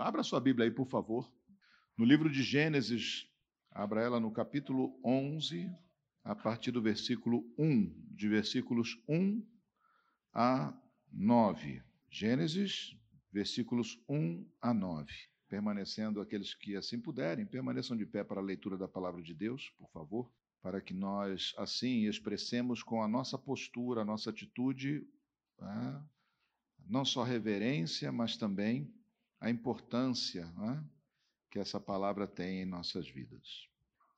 Abra sua Bíblia aí, por favor. No livro de Gênesis, abra ela no capítulo 11, a partir do versículo 1, de versículos 1 a 9. Gênesis, versículos 1 a 9. Permanecendo aqueles que assim puderem, permaneçam de pé para a leitura da palavra de Deus, por favor, para que nós assim expressemos com a nossa postura, a nossa atitude, né, não só reverência, mas também a importância né, que essa palavra tem em nossas vidas.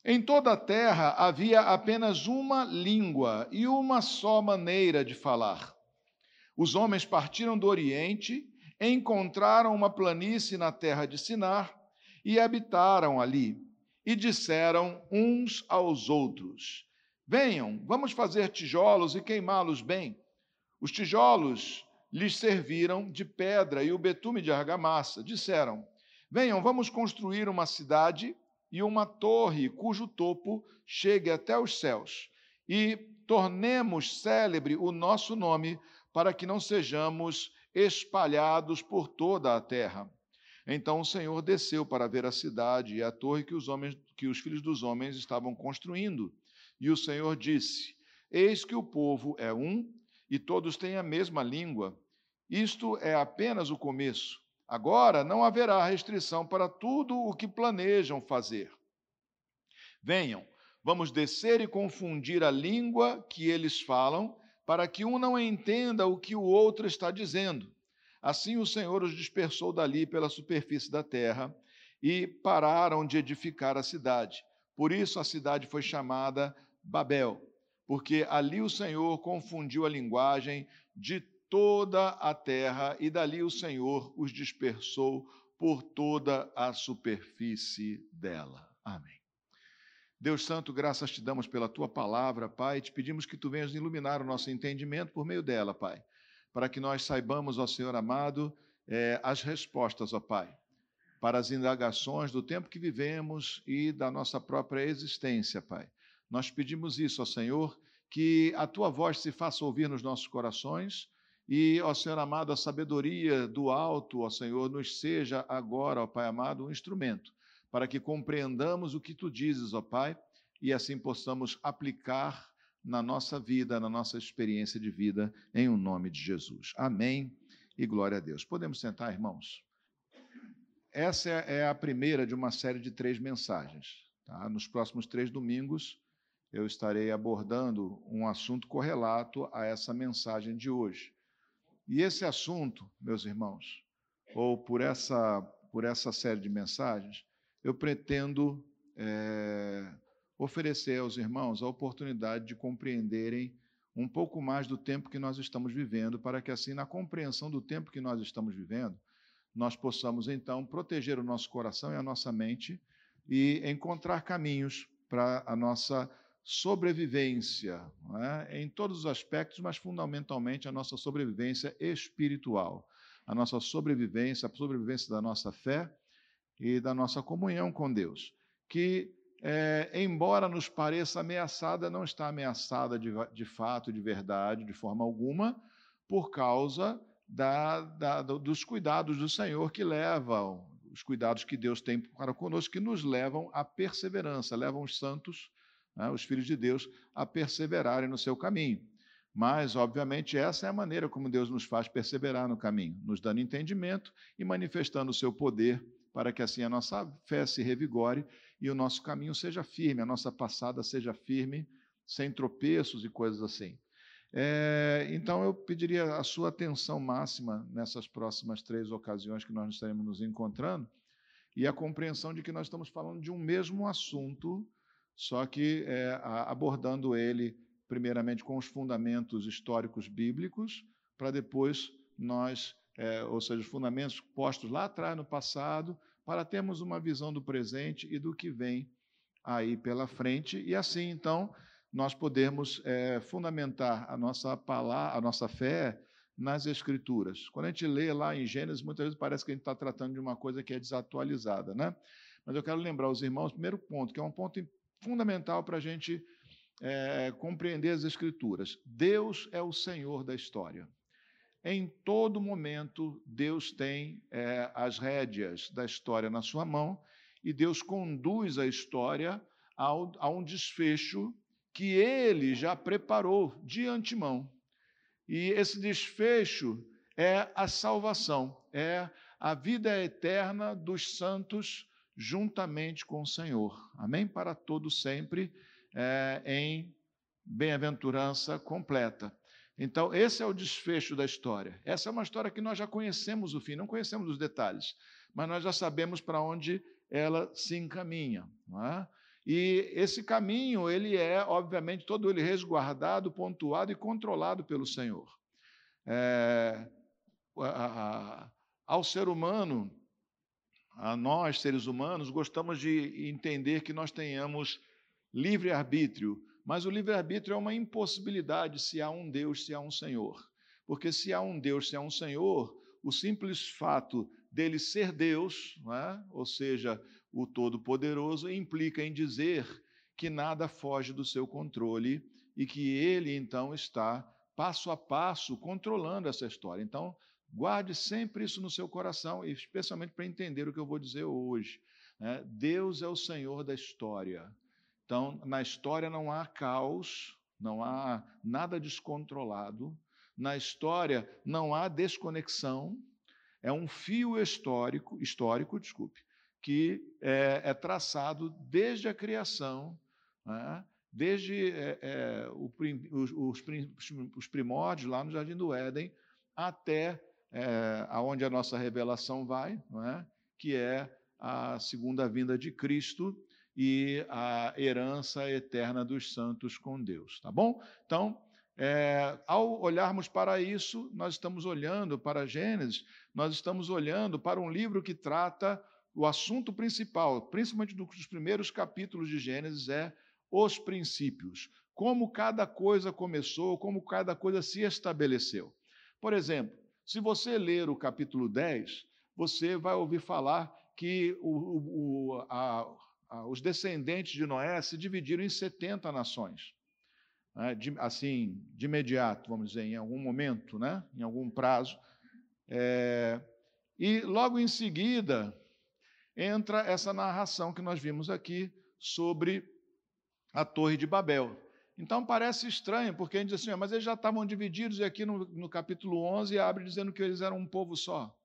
Em toda a terra havia apenas uma língua e uma só maneira de falar. Os homens partiram do Oriente, encontraram uma planície na terra de Sinar e habitaram ali. E disseram uns aos outros: Venham, vamos fazer tijolos e queimá-los bem. Os tijolos lhes serviram de pedra e o betume de argamassa. Disseram: Venham, vamos construir uma cidade e uma torre cujo topo chegue até os céus, e tornemos célebre o nosso nome, para que não sejamos espalhados por toda a terra. Então o Senhor desceu para ver a cidade e a torre que os homens, que os filhos dos homens estavam construindo. E o Senhor disse: Eis que o povo é um e todos têm a mesma língua. Isto é apenas o começo. Agora não haverá restrição para tudo o que planejam fazer. Venham, vamos descer e confundir a língua que eles falam, para que um não entenda o que o outro está dizendo. Assim o Senhor os dispersou dali pela superfície da terra e pararam de edificar a cidade. Por isso a cidade foi chamada Babel, porque ali o Senhor confundiu a linguagem de toda a terra, e dali o Senhor os dispersou por toda a superfície dela. Amém. Deus Santo, graças te damos pela tua palavra, Pai. Te pedimos que tu venhas iluminar o nosso entendimento por meio dela, Pai, para que nós saibamos, ó Senhor amado, é, as respostas, ó Pai, para as indagações do tempo que vivemos e da nossa própria existência, Pai. Nós pedimos isso, ó Senhor, que a tua voz se faça ouvir nos nossos corações e, ó Senhor amado, a sabedoria do alto, ó Senhor, nos seja agora, ó Pai amado, um instrumento para que compreendamos o que tu dizes, ó Pai, e assim possamos aplicar na nossa vida, na nossa experiência de vida, em o um nome de Jesus. Amém e glória a Deus. Podemos sentar, irmãos? Essa é a primeira de uma série de três mensagens. Tá? Nos próximos três domingos, eu estarei abordando um assunto correlato a essa mensagem de hoje. E esse assunto, meus irmãos, ou por essa, por essa série de mensagens, eu pretendo é, oferecer aos irmãos a oportunidade de compreenderem um pouco mais do tempo que nós estamos vivendo, para que, assim, na compreensão do tempo que nós estamos vivendo, nós possamos, então, proteger o nosso coração e a nossa mente e encontrar caminhos para a nossa sobrevivência, é? em todos os aspectos, mas fundamentalmente a nossa sobrevivência espiritual, a nossa sobrevivência, a sobrevivência da nossa fé e da nossa comunhão com Deus, que, é, embora nos pareça ameaçada, não está ameaçada de, de fato, de verdade, de forma alguma, por causa da, da, dos cuidados do Senhor que levam, os cuidados que Deus tem para conosco, que nos levam à perseverança, levam os santos né, os filhos de Deus, a perseverarem no seu caminho. Mas, obviamente, essa é a maneira como Deus nos faz perseverar no caminho, nos dando entendimento e manifestando o seu poder para que assim a nossa fé se revigore e o nosso caminho seja firme, a nossa passada seja firme, sem tropeços e coisas assim. É, então, eu pediria a sua atenção máxima nessas próximas três ocasiões que nós estaremos nos encontrando e a compreensão de que nós estamos falando de um mesmo assunto só que é, abordando ele primeiramente com os fundamentos históricos bíblicos, para depois nós, é, ou seja, os fundamentos postos lá atrás no passado, para termos uma visão do presente e do que vem aí pela frente, e assim então nós podemos é, fundamentar a nossa palavra, a nossa fé nas Escrituras. Quando a gente lê lá em Gênesis, muitas vezes parece que a gente está tratando de uma coisa que é desatualizada, né? Mas eu quero lembrar os irmãos, primeiro ponto, que é um ponto fundamental para a gente é, compreender as Escrituras. Deus é o Senhor da história. em todo momento, Deus tem é, as rédeas da história na sua mão e Deus conduz a história ao, a um desfecho que ele já preparou de antemão. E esse desfecho é a salvação, é a vida eterna dos santos juntamente com o Senhor. Amém? Para todos sempre, é, em bem-aventurança completa. Então, esse é o desfecho da história. Essa é uma história que nós já conhecemos o fim, não conhecemos os detalhes, mas nós já sabemos para onde ela se encaminha. É? E esse caminho, ele é, obviamente, todo ele resguardado, pontuado e controlado pelo Senhor. É, a, a, ao ser humano, a nós, seres humanos, gostamos de entender que nós tenhamos livre-arbítrio, mas o livre-arbítrio é uma impossibilidade se há um Deus, se há um Senhor. Porque se há um Deus, se há um Senhor, o simples fato dele ser Deus, é? ou seja, o Todo-Poderoso, implica em dizer que nada foge do seu controle e que ele então está passo a passo controlando essa história. Então, guarde sempre isso no seu coração, especialmente para entender o que eu vou dizer hoje. Né? Deus é o Senhor da história. Então, na história não há caos, não há nada descontrolado. Na história não há desconexão. É um fio histórico, histórico, desculpe, que é, é traçado desde a criação, né? desde é, é, o, os, os, primórdios lá no Jardim do Éden até é, aonde a nossa revelação vai, é? que é a segunda vinda de Cristo e a herança eterna dos santos com Deus, tá bom? Então, é, ao olharmos para isso, nós estamos olhando para Gênesis, nós estamos olhando para um livro que trata o assunto principal, principalmente dos primeiros capítulos de Gênesis, é os princípios. Como cada coisa começou, como cada coisa se estabeleceu. Por exemplo, se você ler o capítulo 10, você vai ouvir falar que o, o, a, a, os descendentes de Noé se dividiram em 70 nações. Né, de, assim, de imediato, vamos dizer, em algum momento, né, em algum prazo. É, e logo em seguida, entra essa narração que nós vimos aqui sobre a Torre de Babel. Então parece estranho, porque a gente diz assim, mas eles já estavam divididos, e aqui no, no capítulo 11 abre dizendo que eles eram um povo só.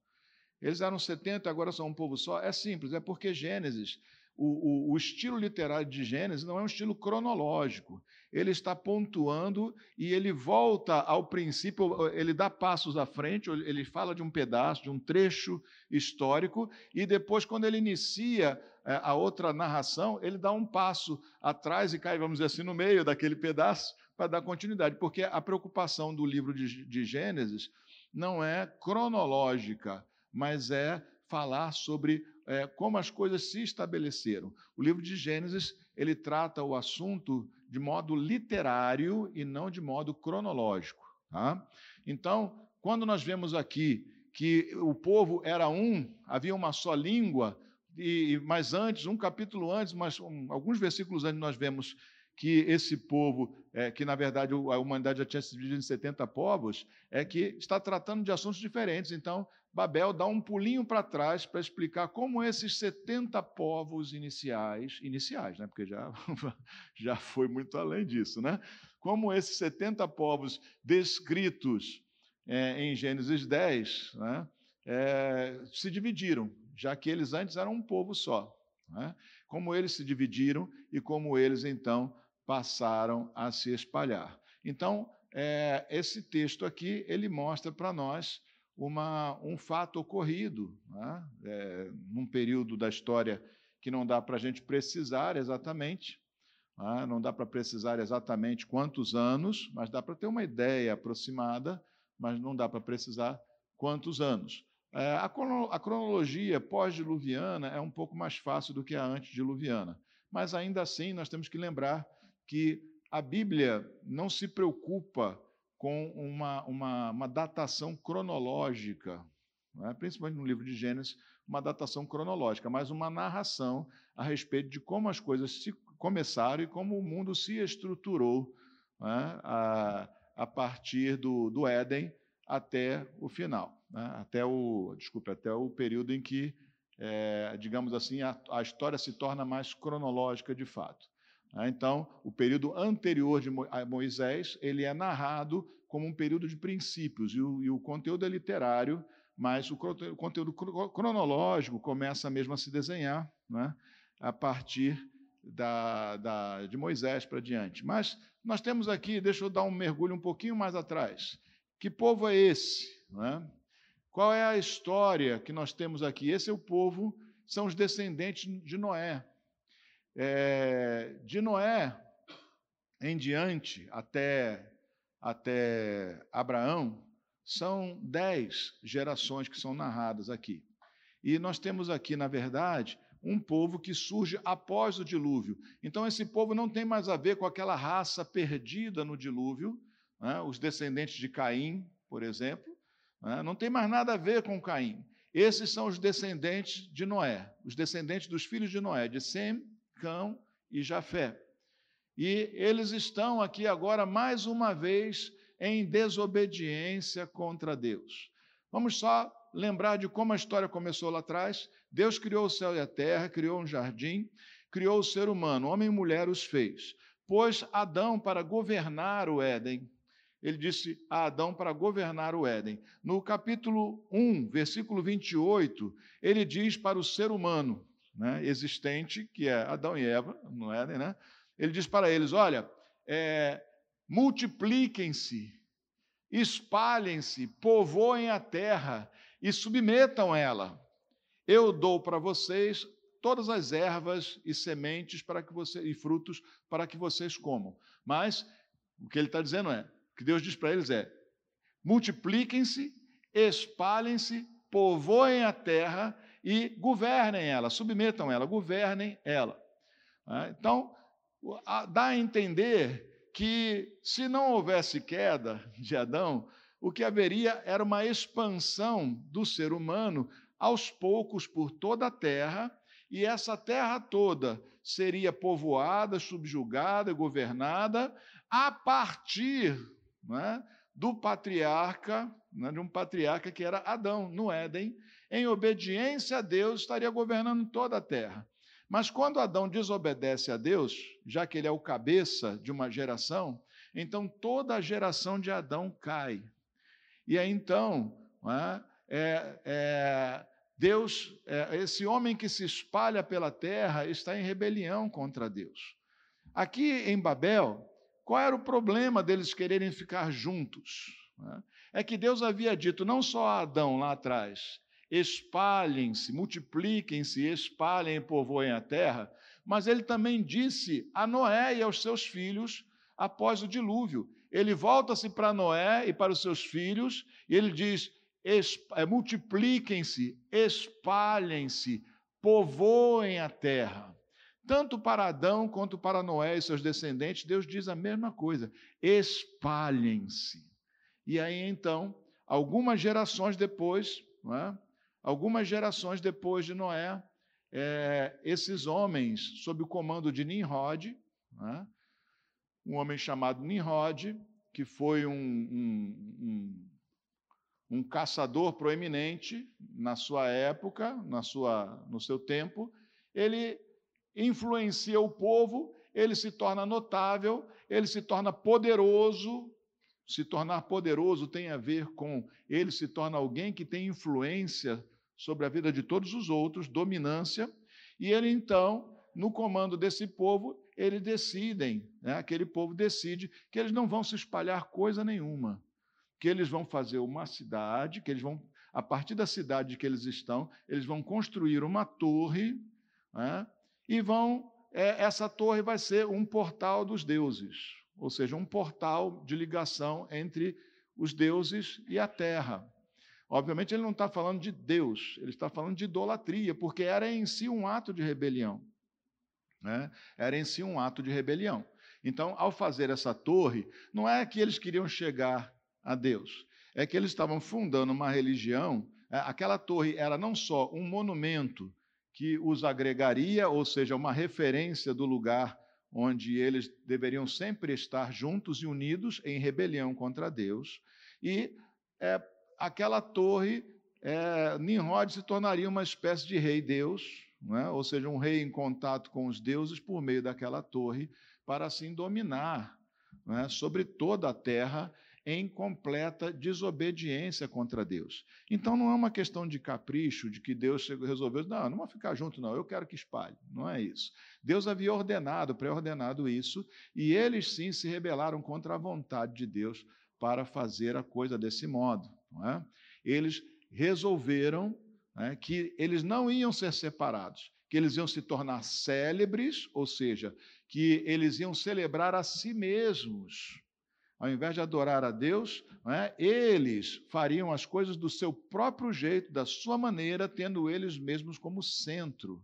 Eles eram 70, agora são um povo só. É simples, é porque Gênesis o, o, o, estilo literário de Gênesis não é um estilo cronológico. Ele está pontuando e ele volta ao princípio, ele dá passos à frente, ele fala de um pedaço, de um trecho histórico, e depois, quando ele inicia a outra narração, ele dá um passo atrás e cai, vamos dizer assim, no meio daquele pedaço para dar continuidade, porque a preocupação do livro de, de Gênesis não é cronológica, mas é falar sobre é, como as coisas se estabeleceram. O livro de Gênesis ele trata o assunto de modo literário e não de modo cronológico. Tá? Então, quando nós vemos aqui que o povo era um, havia uma só língua, e mais antes, um capítulo antes, mas um, alguns versículos antes, nós vemos que esse povo, é, que na verdade a humanidade já tinha se dividido em 70 povos, é que está tratando de assuntos diferentes. Então, Babel dá um pulinho para trás para explicar como esses 70 povos iniciais, iniciais, né? porque já, já foi muito além disso, né? como esses 70 povos descritos é, em Gênesis 10 né? É, se dividiram, já que eles antes eram um povo só. Né? Como eles se dividiram e como eles então passaram a se espalhar. Então, é, esse texto aqui ele mostra para nós uma, um fato ocorrido, né? é, num período da história que não dá para a gente precisar exatamente, né? não dá para precisar exatamente quantos anos, mas dá para ter uma ideia aproximada, mas não dá para precisar quantos anos. É, a, cronologia pós-diluviana é um pouco mais fácil do que a antediluviana, mas ainda assim nós temos que lembrar que a Bíblia não se preocupa com uma, uma, uma datação cronológica, é? principalmente no livro de Gênesis, uma datação cronológica, mas uma narração a respeito de como as coisas se começaram e como o mundo se estruturou é? a, a partir do, do Éden até o final, né? até o, desculpe, até o período em que, é, digamos assim, a, a, história se torna mais cronológica de fato. Né? Então, o período anterior de Moisés ele é narrado como um período de princípios e o, e o conteúdo é literário, mas o, conteúdo cronológico começa mesmo a se desenhar, né? a partir da, da, de Moisés para diante. Mas nós temos aqui, deixa eu dar um mergulho um pouquinho mais atrás. Que povo é esse? É? Qual é a história que nós temos aqui? Esse é o povo, são os descendentes de Noé. É, de Noé em diante, até, até Abraão, são dez gerações que são narradas aqui. E nós temos aqui, na verdade, um povo que surge após o dilúvio. Então, esse povo não tem mais a ver com aquela raça perdida no dilúvio, né? os descendentes de Caim, por exemplo? Não tem mais nada a ver com Caim. Esses são os descendentes de Noé, os descendentes dos filhos de Noé, de Sem, Cão e Jafé. E eles estão aqui agora mais uma vez em desobediência contra Deus. Vamos só lembrar de como a história começou lá atrás. Deus criou o céu e a terra, criou um jardim, criou o ser humano, homem e mulher os fez. Pôs Adão para governar o Éden ele disse a Adão para governar o Éden. No capítulo 1, versículo 28, ele diz para o ser humano né, existente, que é Adão e Eva, no Éden, né, ele diz para eles: olha, é, multipliquem-se, espalhem-se, povoem a terra e submetam ela. Eu dou para vocês todas as ervas e sementes para que você, e frutos para que vocês comam. Mas o que ele está dizendo é: que Deus diz para eles é: multipliquem-se, espalhem-se, povoem a terra e governem ela, submetam ela, governem ela. Né? Então, dá a entender que se não houvesse queda de Adão, o que haveria era uma expansão do ser humano aos poucos por toda a terra, e essa terra toda seria povoada, subjugada, governada a partir é? do patriarca, é? de um patriarca que era Adão, no Éden, em obediência a Deus, estaria governando toda a terra. Mas quando Adão desobedece a Deus, já que ele é o cabeça de uma geração, então toda a geração de Adão cai. E aí então, é, é, é, Deus, é, esse homem que se espalha pela terra, está em rebelião contra Deus. Aqui em Babel, qual era o problema deles quererem ficar juntos? Né? É que Deus havia dito não só a Adão lá atrás, espalhem-se, multipliquem-se, espalhem e povoem a terra, mas ele também disse a Noé e aos seus filhos após o dilúvio. Ele volta-se para Noé e para os seus filhos e ele diz: multipliquem-se, espalhem-se, povoem a terra. Tanto para Adão quanto para Noé e seus descendentes, Deus diz a mesma coisa: espalhem-se. E aí então, algumas gerações depois, é? algumas gerações depois de Noé, é, esses homens, sob o comando de Nimrod, é? um homem chamado Nimrod, que foi um, um, um, um caçador proeminente na sua época, na sua, no seu tempo, ele influencia o povo, ele se torna notável, ele se torna poderoso. Se tornar poderoso tem a ver com ele se torna alguém que tem influência sobre a vida de todos os outros, dominância, e ele então, no comando desse povo, eles decidem, né, aquele povo decide que eles não vão se espalhar coisa nenhuma, que eles vão fazer uma cidade, que eles vão, a partir da cidade que eles estão, eles vão construir uma torre, né, e vão. É, essa torre vai ser um portal dos deuses, ou seja, um portal de ligação entre os deuses e a terra. Obviamente, ele não está falando de Deus, ele está falando de idolatria, porque era em si um ato de rebelião. Né? Era em si um ato de rebelião. Então, ao fazer essa torre, não é que eles queriam chegar a Deus, é que eles estavam fundando uma religião. É, aquela torre era não só um monumento que os agregaria, ou seja, uma referência do lugar onde eles deveriam sempre estar juntos e unidos em rebelião contra Deus. E é, aquela torre, é, Nimrod se tornaria uma espécie de rei-deus, é? ou seja, um rei em contato com os deuses por meio daquela torre, para assim dominar é? sobre toda a terra em completa desobediência contra Deus. Então não é uma questão de capricho, de que Deus resolveu, não, não vou ficar junto, não, eu quero que espalhe. Não é isso. Deus havia ordenado, pré-ordenado isso, e eles sim se rebelaram contra a vontade de Deus para fazer a coisa desse modo. É? Eles resolveram né, que eles não iam ser separados, que eles iam se tornar célebres, ou seja, que eles iam celebrar a si mesmos. Ao invés de adorar a Deus, é, eles fariam as coisas do seu próprio jeito, da sua maneira, tendo eles mesmos como centro,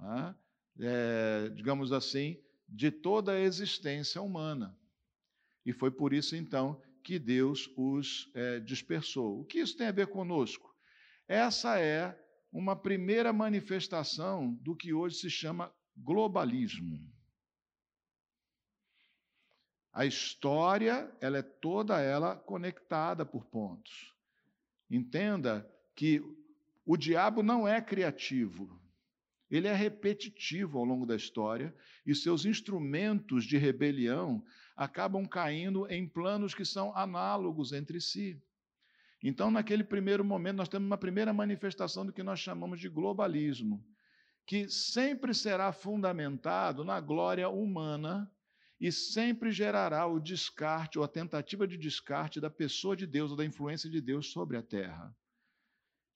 é, é, digamos assim, de toda a existência humana. E foi por isso, então, que Deus os é, dispersou. O que isso tem a ver conosco? Essa é uma primeira manifestação do que hoje se chama globalismo. A história, ela é toda ela conectada por pontos. Entenda que o diabo não é criativo. Ele é repetitivo ao longo da história e seus instrumentos de rebelião acabam caindo em planos que são análogos entre si. Então, naquele primeiro momento, nós temos uma primeira manifestação do que nós chamamos de globalismo, que sempre será fundamentado na glória humana e sempre gerará o descarte ou a tentativa de descarte da pessoa de Deus ou da influência de Deus sobre a terra.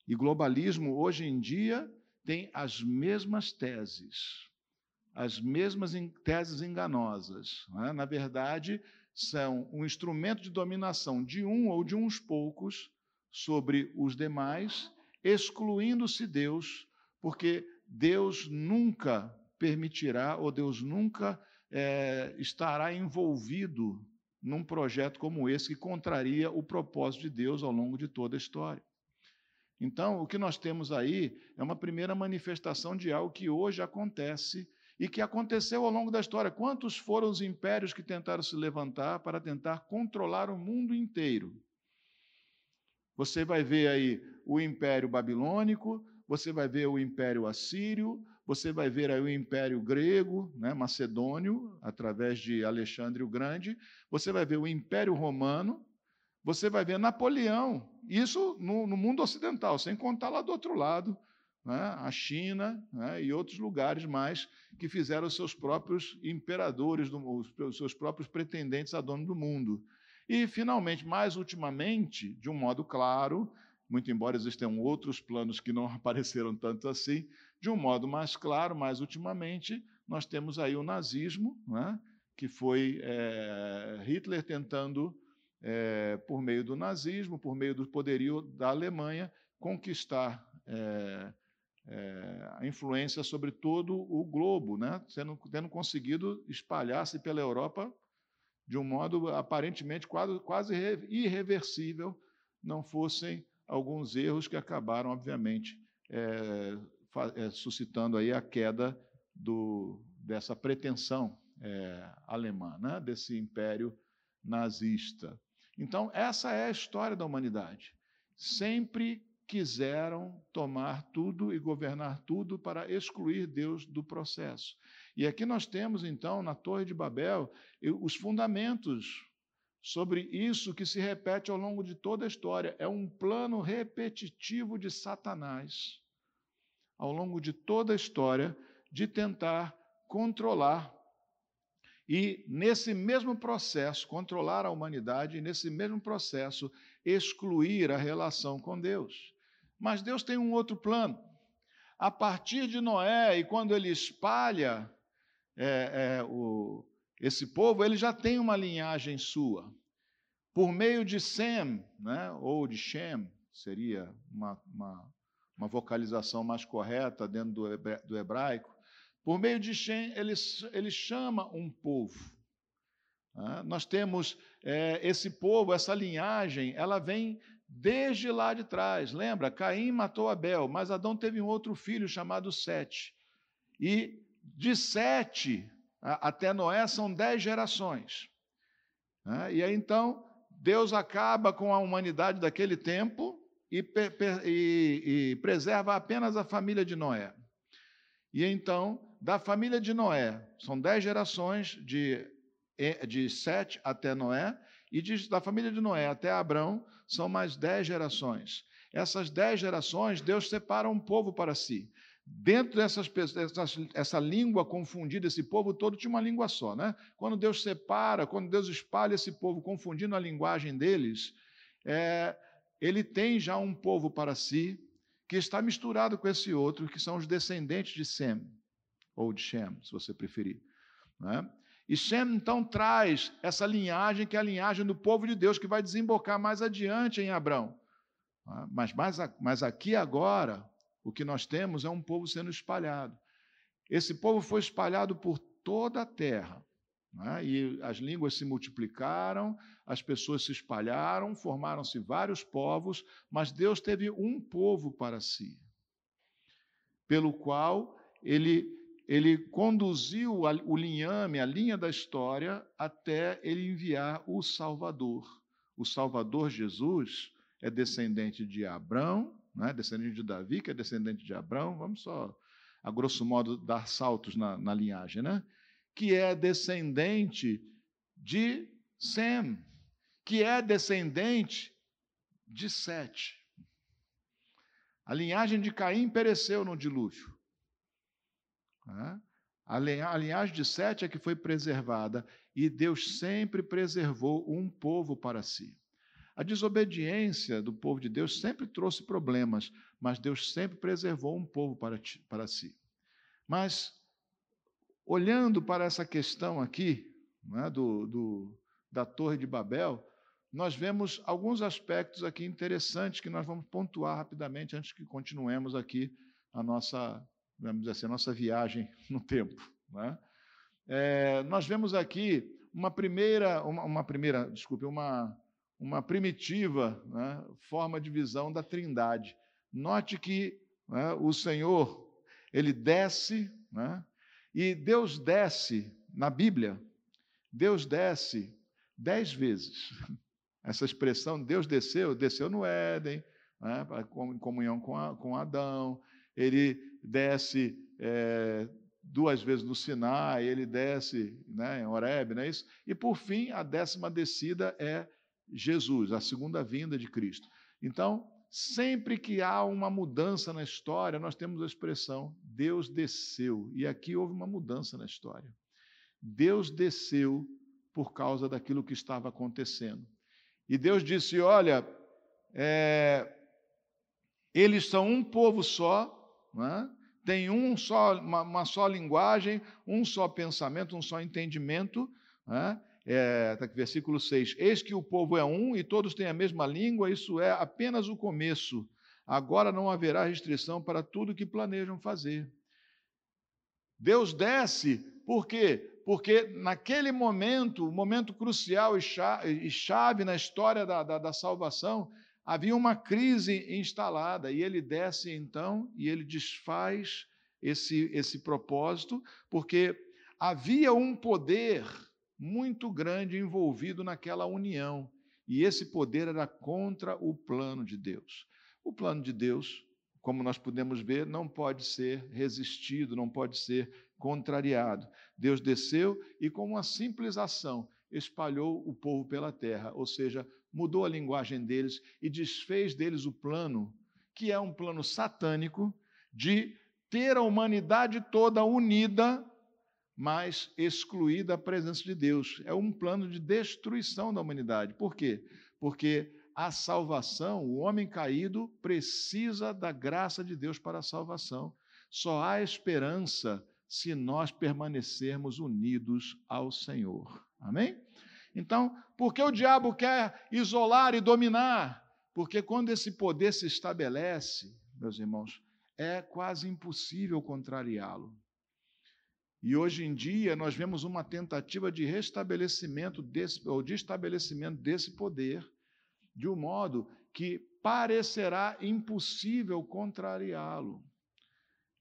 E globalismo, hoje em dia, tem as mesmas teses, as mesmas teses enganosas. É? Na verdade, são um instrumento de dominação de um ou de uns poucos sobre os demais, excluindo-se Deus, porque Deus nunca permitirá ou Deus nunca é, estará envolvido num projeto como esse que contraria o propósito de Deus ao longo de toda a história. Então, o que nós temos aí é uma primeira manifestação de algo que hoje acontece e que aconteceu ao longo da história. Quantos foram os impérios que tentaram se levantar para tentar controlar o mundo inteiro? Você vai ver aí o Império Babilônico, você vai ver o Império Assírio, você vai ver aí o Império Grego, né, Macedônio, através de Alexandre o Grande, você vai ver o Império Romano, você vai ver Napoleão, isso no, no mundo ocidental, sem contar lá do outro lado, né, a China né, e outros lugares mais que fizeram seus próprios imperadores, os seus próprios pretendentes a dono do mundo. E, finalmente, mais ultimamente, de um modo claro, muito embora existam outros planos que não apareceram tanto assim, de um modo mais claro, mais ultimamente, nós temos aí o nazismo, né, que foi é, Hitler tentando, é, por meio do nazismo, por meio do poderio da Alemanha, conquistar é, a influência sobre todo o globo, né, sendo, tendo conseguido espalhar-se pela Europa de um modo aparentemente quase, quase irreversível, não fossem alguns erros que acabaram, obviamente, é, é, suscitando aí a queda do, dessa pretensão é, alemã, né, desse império nazista. Então, essa é a história da humanidade. Sempre quiseram tomar tudo e governar tudo para excluir Deus do processo. E aqui nós temos, então, na Torre de Babel, os fundamentos sobre isso que se repete ao longo de toda a história. É um plano repetitivo de Satanás, ao longo de toda a história, de tentar controlar. E nesse mesmo processo, controlar a humanidade, e nesse mesmo processo, excluir a relação com Deus. Mas Deus tem um outro plano. A partir de Noé, e quando ele espalha é, é, o, esse povo, ele já tem uma linhagem sua. Por meio de Sem, né, ou de Shem, seria uma, uma, uma vocalização mais correta dentro do, hebraico, por meio de Shem, ele, ele chama um povo. Né? Nós temos é, esse povo, essa linhagem, ela vem desde lá de trás. Lembra? Caim matou Abel, mas Adão teve um outro filho chamado Sete. E de Sete até Noé são dez gerações. Né? E aí então, Deus acaba com a humanidade daquele tempo e, e, e preserva apenas a família de Noé. E então, da família de Noé, são dez gerações de, de Sete até Noé, e de, da família de Noé até Abrão, são mais dez gerações. Essas dez gerações, Deus separa um povo para si. Dentro dessas essa língua confundida, esse povo todo tinha uma língua só, né? Quando Deus separa, quando Deus espalha esse povo confundindo a linguagem deles, é, ele tem já um povo para si que está misturado com esse outro, que são os descendentes de Sem, ou de Shem, se você preferir. Né? E Shem então traz essa linhagem, que é a linhagem do povo de Deus, que vai desembocar mais adiante em Abraão. Né? Mas, mas, mas aqui agora, o que nós temos é um povo sendo espalhado. Esse povo foi espalhado por toda a terra. Né? E as línguas se multiplicaram, as pessoas se espalharam, formaram-se vários povos, mas Deus teve um povo para si, pelo qual ele, ele conduziu o linhame, a linha da história, até ele enviar o Salvador. O Salvador Jesus é descendente de Abraão, né, descendente de Davi, que é descendente de Abraão, vamos só, a grosso modo, dar saltos na, na linhagem, né? que é descendente de Sem, que é descendente de Sete. A linhagem de Caim pereceu no dilúvio. Né? A linhagem de Sete é que foi preservada, e Deus sempre preservou um povo para si. A desobediência do povo de Deus sempre trouxe problemas, mas Deus sempre preservou um povo para, para si. Mas, olhando para essa questão aqui, né, do, do, da Torre de Babel, nós vemos alguns aspectos aqui interessantes que nós vamos pontuar rapidamente antes que continuemos aqui a nossa, vamos dizer assim, nossa viagem no tempo. Né? É, nós vemos aqui uma primeira, uma, uma primeira, desculpe, uma, uma primitiva né, forma de visão da Trindade. Note que né, o Senhor ele desce, né, e Deus desce na Bíblia. Deus desce dez vezes. Essa expressão Deus desceu, desceu no Éden, né, em comunhão com, a, com Adão. Ele desce é, duas vezes no Sinai, ele desce né, em Horeb, não é isso? E por fim, a décima descida é Jesus, a segunda vinda de Cristo. Então, sempre que há uma mudança na história, nós temos a expressão Deus desceu. E aqui houve uma mudança na história. Deus desceu por causa daquilo que estava acontecendo. E Deus disse: Olha, é, eles são um povo só, né? tem um só, uma, uma, só linguagem, um só pensamento, um só entendimento. Né? É, tá aqui, versículo 6: Eis que o povo é um e todos têm a mesma língua, isso é apenas o começo. Agora não haverá restrição para tudo que planejam fazer. Deus desce, por quê? Porque naquele momento, momento crucial e chave na história da, da, da salvação, havia uma crise instalada e ele desce então e ele desfaz esse, esse propósito, porque havia um poder muito grande envolvido naquela união. E esse poder era contra o plano de Deus. O plano de Deus, como nós podemos ver, não pode ser resistido, não pode ser contrariado. Deus desceu e, com uma simples ação, espalhou o povo pela terra, ou seja, mudou a linguagem deles e desfez deles o plano, que é um plano satânico, de ter a humanidade toda unida mas excluir da presença de Deus. É um plano de destruição da humanidade. Por quê? Porque a salvação, o homem caído precisa da graça de Deus para a salvação. Só há esperança se nós permanecermos unidos ao Senhor. Amém? Então, por que o diabo quer isolar e dominar? Porque quando esse poder se estabelece, meus irmãos, é quase impossível contrariá-lo. E hoje em dia nós vemos uma tentativa de restabelecimento desse, ou de estabelecimento desse poder, de um modo que parecerá impossível contrariá-lo.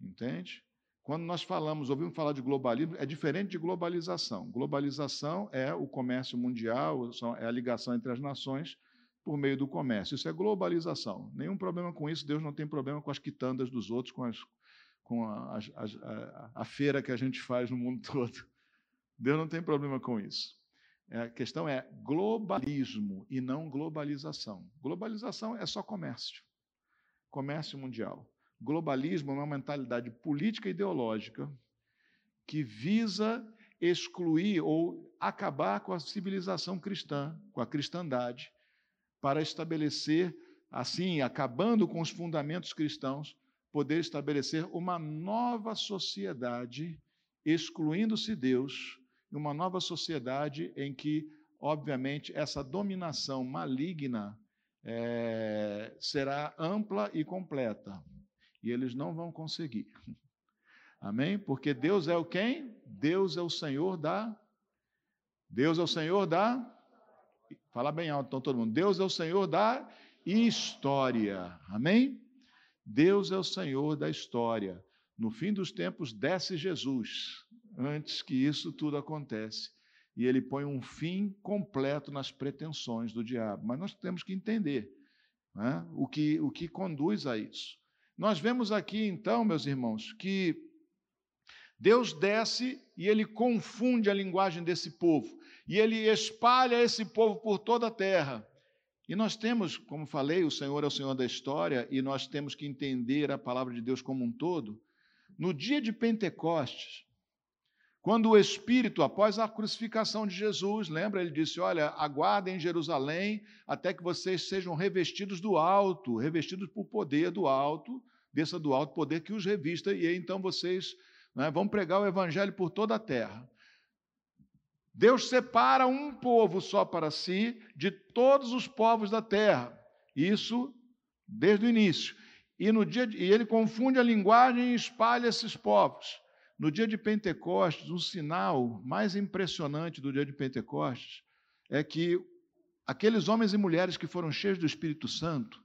Entende? Quando nós falamos, ouvimos falar de globalismo, é diferente de globalização. Globalização é o comércio mundial, é a ligação entre as nações por meio do comércio. Isso é globalização. Nenhum problema com isso. Deus não tem problema com as quitandas dos outros, com, as, com a, a, a, a feira que a gente faz no mundo todo. Deus não tem problema com isso. É, a questão é globalismo e não globalização. Globalização é só comércio, comércio mundial. Globalismo é uma mentalidade política e ideológica que visa excluir ou acabar com a civilização cristã, com a cristandade, para estabelecer, assim, acabando com os fundamentos cristãos, poder estabelecer uma nova sociedade, excluindo-se Deus, uma nova sociedade em que, obviamente, essa dominação maligna é, será ampla e completa. E eles não vão conseguir. Amém? Porque Deus é o quem? Deus é o Senhor da. Deus é o Senhor da. Fala bem alto, então, todo mundo. Deus é o Senhor da história. Amém? Deus é o Senhor da história. No fim dos tempos, desce Jesus, antes que isso tudo acontece. E ele põe um fim completo nas pretensões do diabo. Mas nós temos que entender né, o, que, o que conduz a isso. Nós vemos aqui, então, meus irmãos, que Deus desce e ele confunde a linguagem desse povo, e ele espalha esse povo por toda a terra. E nós temos, como falei, o Senhor é o Senhor da história, e nós temos que entender a palavra de Deus como um todo. No dia de Pentecostes, quando o Espírito, após a crucificação de Jesus, lembra, ele disse: Olha, aguardem em Jerusalém até que vocês sejam revestidos do alto, revestidos por poder do alto, desça do alto poder que os revista, e aí então vocês né, vão pregar o evangelho por toda a terra. Deus separa um povo só para si de todos os povos da terra. Isso desde o início. E, no dia de, e ele confunde a linguagem e espalha esses povos. No dia de Pentecostes, o sinal mais impressionante do dia de Pentecostes é que aqueles homens e mulheres que foram cheios do Espírito Santo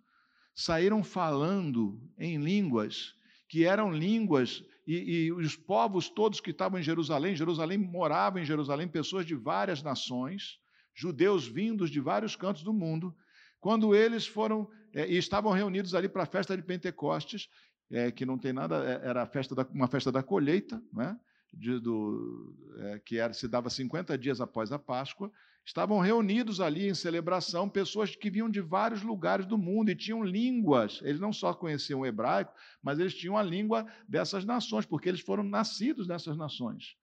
saíram falando em línguas que eram línguas, e, e, os povos todos que estavam em Jerusalém, Jerusalém moravam em Jerusalém pessoas de várias nações, judeus vindos de vários cantos do mundo, quando eles foram é, e estavam reunidos ali para a festa de Pentecostes, é, que não tem nada, é, era festa da, uma festa da colheita, né? De, do, é, que era, se dava 50 dias após a Páscoa, estavam reunidos ali em celebração pessoas que vinham de vários lugares do mundo e tinham línguas. Eles não só conheciam o hebraico, mas eles tinham a língua dessas nações, porque eles foram nascidos nessas nações.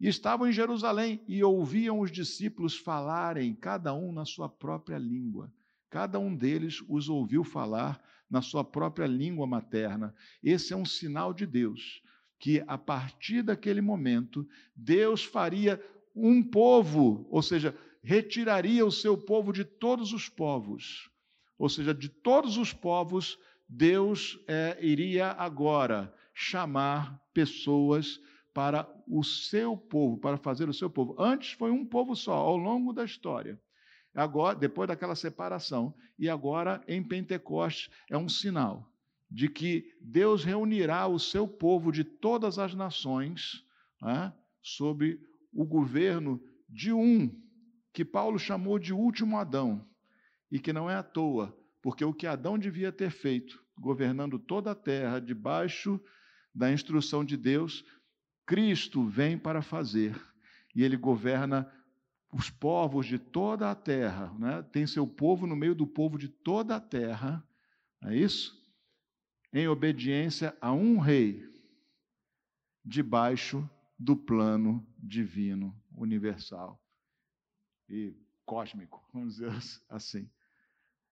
E estavam em Jerusalém e ouviam os discípulos falarem, cada um na sua própria língua. Cada um deles os ouviu falar na sua própria língua materna. Esse é um sinal de Deus, que a partir daquele momento, Deus faria um povo, ou seja, retiraria o seu povo de todos os povos. Ou seja, de todos os povos, Deus é, iria agora chamar pessoas para o seu povo, para fazer o seu povo. Antes foi um povo só, ao longo da história agora, depois daquela separação, e agora em Pentecostes é um sinal de que Deus reunirá o seu povo de todas as nações né, sob o governo de um que Paulo chamou de último Adão, e que não é à toa, porque o que Adão devia ter feito, governando toda a terra debaixo da instrução de Deus, Cristo vem para fazer, e ele governa os povos de toda a terra, né? tem seu povo no meio do povo de toda a terra, é isso? Em obediência a um rei, debaixo do plano divino, universal e cósmico, vamos dizer assim.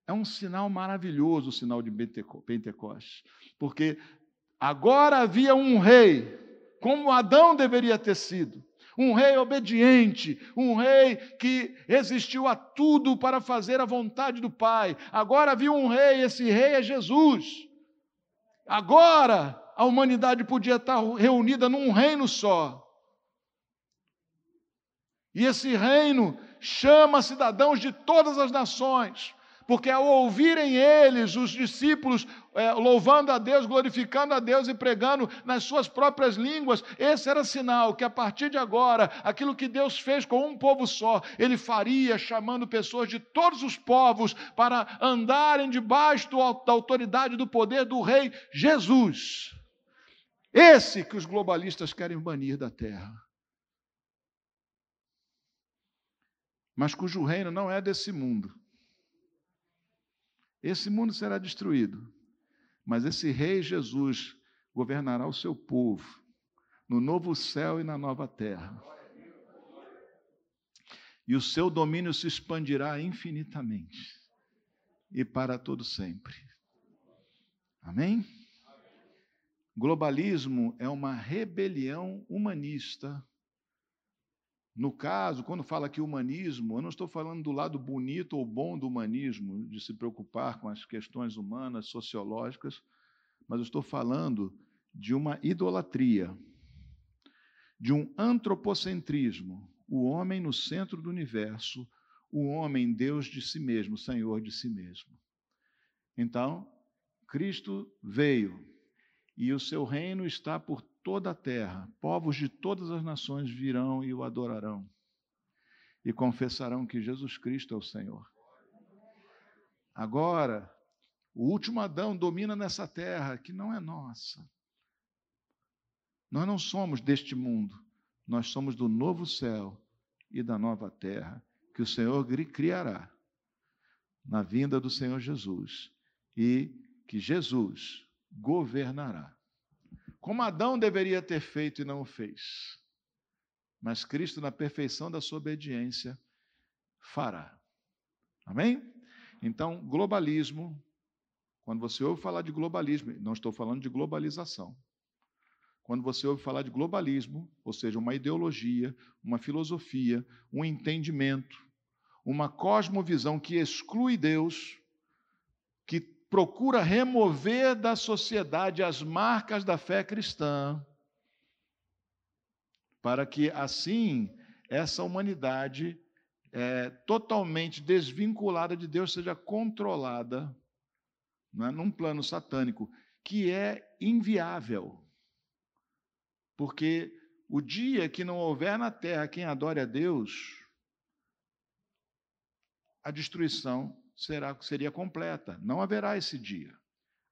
É um sinal maravilhoso o sinal de Pentecostes, porque agora havia um rei, como Adão deveria ter sido um rei obediente, um rei que resistiu a tudo para fazer a vontade do Pai. Agora viu um rei, esse rei é Jesus. Agora a humanidade podia estar reunida num reino só. E esse reino chama cidadãos de todas as nações porque ao ouvirem eles, os discípulos, é, louvando a Deus, glorificando a Deus e pregando nas suas próprias línguas, esse era sinal que a partir de agora, aquilo que Deus fez com um povo só, Ele faria chamando pessoas de todos os povos para andarem debaixo da autoridade do poder do Rei Jesus. Esse que os globalistas querem banir da terra. Mas cujo reino não é desse mundo. Esse mundo será destruído, mas esse rei Jesus governará o seu povo no novo céu e na nova terra. E o seu domínio se expandirá infinitamente e para todo sempre. Amém? Globalismo é uma rebelião humanista no caso, quando fala aqui humanismo, eu não estou falando do lado bonito ou bom do humanismo, de se preocupar com as questões humanas, sociológicas, mas eu estou falando de uma idolatria, de um antropocentrismo, o homem no centro do universo, o homem Deus de si mesmo, Senhor de si mesmo. Então, Cristo veio e o seu reino está por toda a terra, povos de todas as nações virão e o adorarão e confessarão que Jesus Cristo é o Senhor. Agora, o último Adão domina nessa terra que não é nossa. Nós não somos deste mundo, nós somos do novo céu e da nova terra que o Senhor criará na vinda do Senhor Jesus e que Jesus governará. Como Adão deveria ter feito e não o fez. Mas Cristo, na perfeição da sua obediência, fará. Amém? Então, globalismo, quando você ouve falar de globalismo, não estou falando de globalização. Quando você ouve falar de globalismo, ou seja, uma ideologia, uma filosofia, um entendimento, uma cosmovisão que exclui Deus, procura remover da sociedade as marcas da fé cristã, para que assim essa humanidade é, totalmente desvinculada de Deus seja controlada é, num plano satânico, que é inviável. Porque o dia que não houver na terra quem adore a Deus, a destruição será, seria completa. Não haverá esse dia.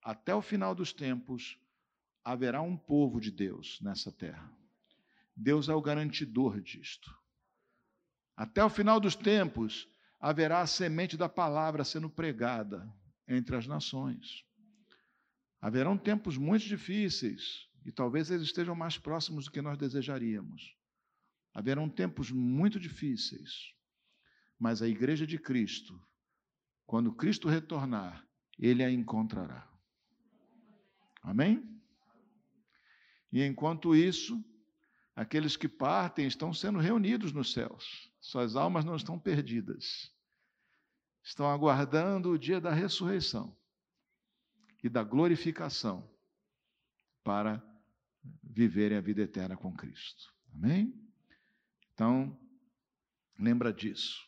Até o final dos tempos, haverá um povo de Deus nessa terra. Deus é o garantidor disto. Até o final dos tempos, haverá a semente da palavra sendo pregada entre as nações. Haverão tempos muito difíceis, e talvez eles estejam mais próximos do que nós desejaríamos. Haverão tempos muito difíceis, mas a igreja de Cristo quando Cristo retornar, ele a encontrará. Amém? E enquanto isso, aqueles que partem estão sendo reunidos nos céus. Suas almas não estão perdidas. Estão aguardando o dia da ressurreição e da glorificação para viverem a vida eterna com Cristo. Amém? Então, lembra disso.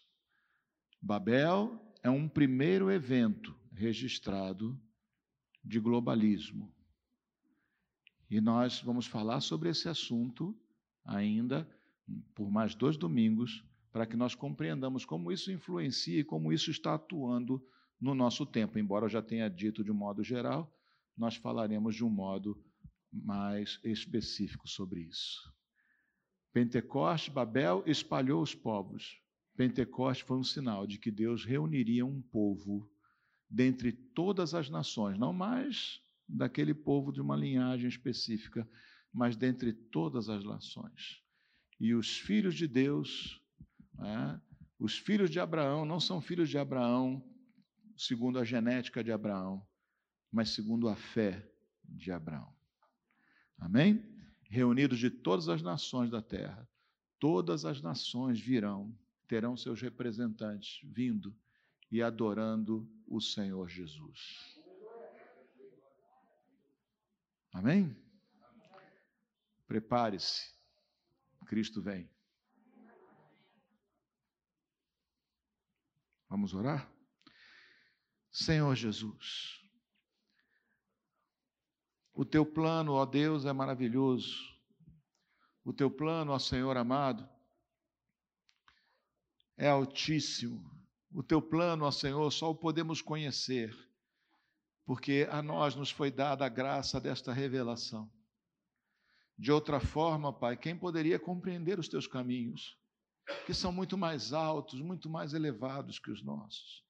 Babel é um primeiro evento registrado de globalismo. E nós vamos falar sobre esse assunto ainda por mais dois domingos, para que nós compreendamos como isso influencia e como isso está atuando no nosso tempo. Embora eu já tenha dito de um modo geral, nós falaremos de um modo mais específico sobre isso. Pentecoste, Babel espalhou os povos. Pentecoste foi um sinal de que Deus reuniria um povo dentre todas as nações, não mais daquele povo de uma linhagem específica, mas dentre todas as nações. E os filhos de Deus, né, os filhos de Abraão, não são filhos de Abraão segundo a genética de Abraão, mas segundo a fé de Abraão. Amém? Reunidos de todas as nações da terra, todas as nações virão terão seus representantes vindo e adorando o Senhor Jesus. Amém? Prepare-se, Cristo vem. Vamos orar? Senhor Jesus. O teu plano, ó Deus, é maravilhoso. O teu plano, ó Senhor amado, é altíssimo. O teu plano, ó Senhor, só o podemos conhecer, porque a nós nos foi dada a graça desta revelação. De outra forma, Pai, quem poderia compreender os teus caminhos, que são muito mais altos, muito mais elevados que os nossos?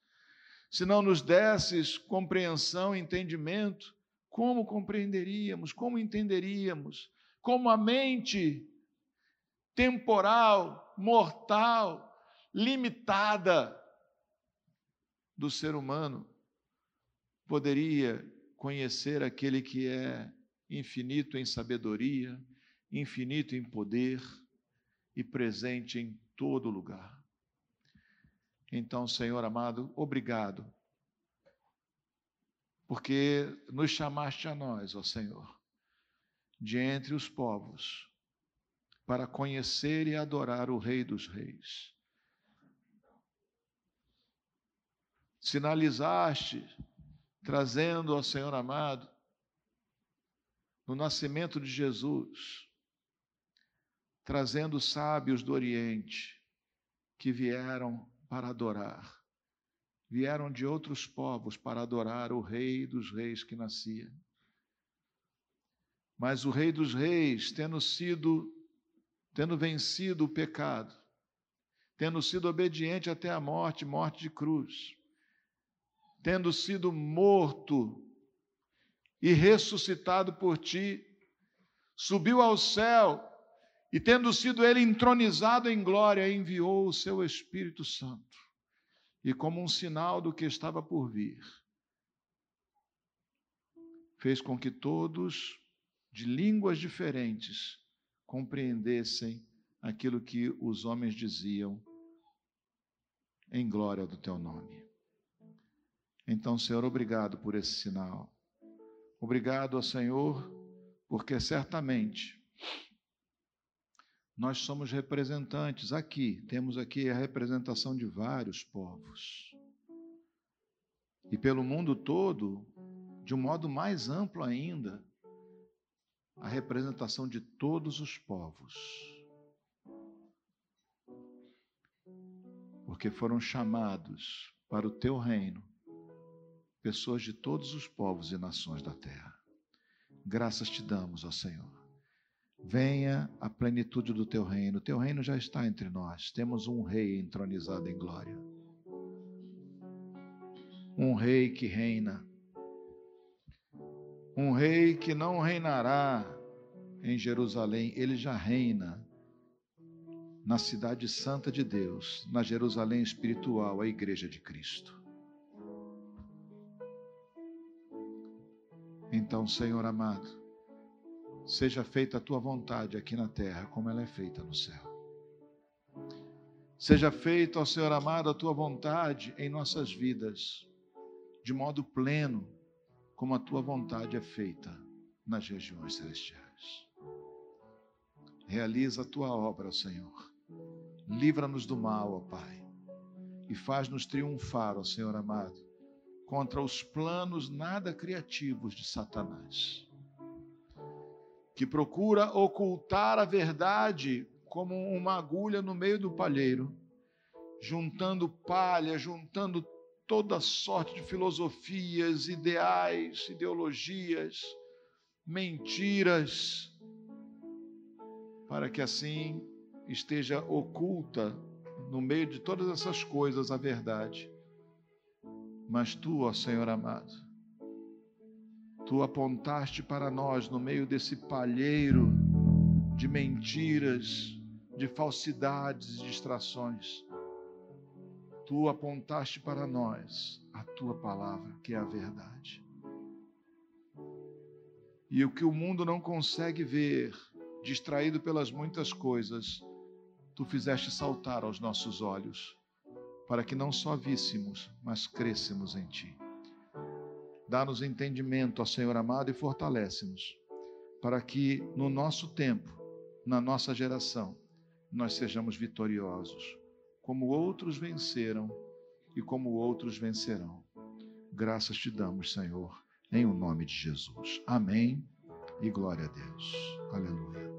Se não nos desses compreensão, entendimento, como compreenderíamos, como entenderíamos, como a mente temporal, mortal, limitada do ser humano poderia conhecer aquele que é infinito em sabedoria, infinito em poder e presente em todo lugar. Então, Senhor amado, obrigado porque nos chamaste a nós, ó Senhor, de entre os povos, para conhecer e adorar o Rei dos Reis. Sinalizaste, trazendo ao Senhor amado, no nascimento de Jesus, trazendo sábios do Oriente que vieram para adorar vieram de outros povos para adorar o Rei dos Reis que nascia. Mas o Rei dos Reis, tendo sido, tendo vencido o pecado, tendo sido obediente até a morte, morte de cruz, tendo sido morto e ressuscitado por ti, subiu ao céu e, tendo sido ele entronizado em glória, enviou o seu Espírito Santo e, como um sinal do que estava por vir, fez com que todos, de línguas diferentes, compreendessem aquilo que os homens diziam em glória do teu nome. Então, Senhor, obrigado por esse sinal. Obrigado ao Senhor, porque certamente nós somos representantes aqui, temos aqui a representação de vários povos. E pelo mundo todo, de um modo mais amplo ainda, a representação de todos os povos. Porque foram chamados para o teu reino pessoas de todos os povos e nações da terra. Graças te damos, ó Senhor Venha a plenitude do teu reino. O teu reino já está entre nós. Temos um rei entronizado em glória. Um rei que reina. Um rei que não reinará em Jerusalém, ele já reina na cidade santa de Deus, na Jerusalém espiritual, a igreja de Cristo. Então, Senhor amado, Seja feita a tua vontade aqui na terra, como ela é feita no céu. Seja feita, ó Senhor amado, a tua vontade em nossas vidas, de modo pleno, como a tua vontade é feita nas regiões celestiais. Realiza a tua obra, Senhor. Livra-nos do mal, ó Pai, e faz-nos triunfar, ó Senhor amado, contra os planos nada criativos de Satanás que procura ocultar a verdade como uma agulha no meio do palheiro, juntando palha, juntando toda sorte de filosofias, ideais, ideologias, mentiras, para que assim esteja oculta no meio de todas essas coisas a verdade. Mas tu, ó Senhor amado, tu apontaste para nós no meio desse palheiro de mentiras, de falsidades e distrações. Tu apontaste para nós a tua palavra, que é a verdade. E o que o mundo não consegue ver, distraído pelas muitas coisas, tu fizeste saltar aos nossos olhos, para que não só víssemos, mas crescemos em ti. Dá-nos entendimento, ó Senhor amado, e fortalece-nos, para que no nosso tempo, na nossa geração, nós sejamos vitoriosos, como outros venceram e como outros vencerão. Graças te damos, Senhor, em o nome de Jesus. Amém e glória a Deus. Aleluia.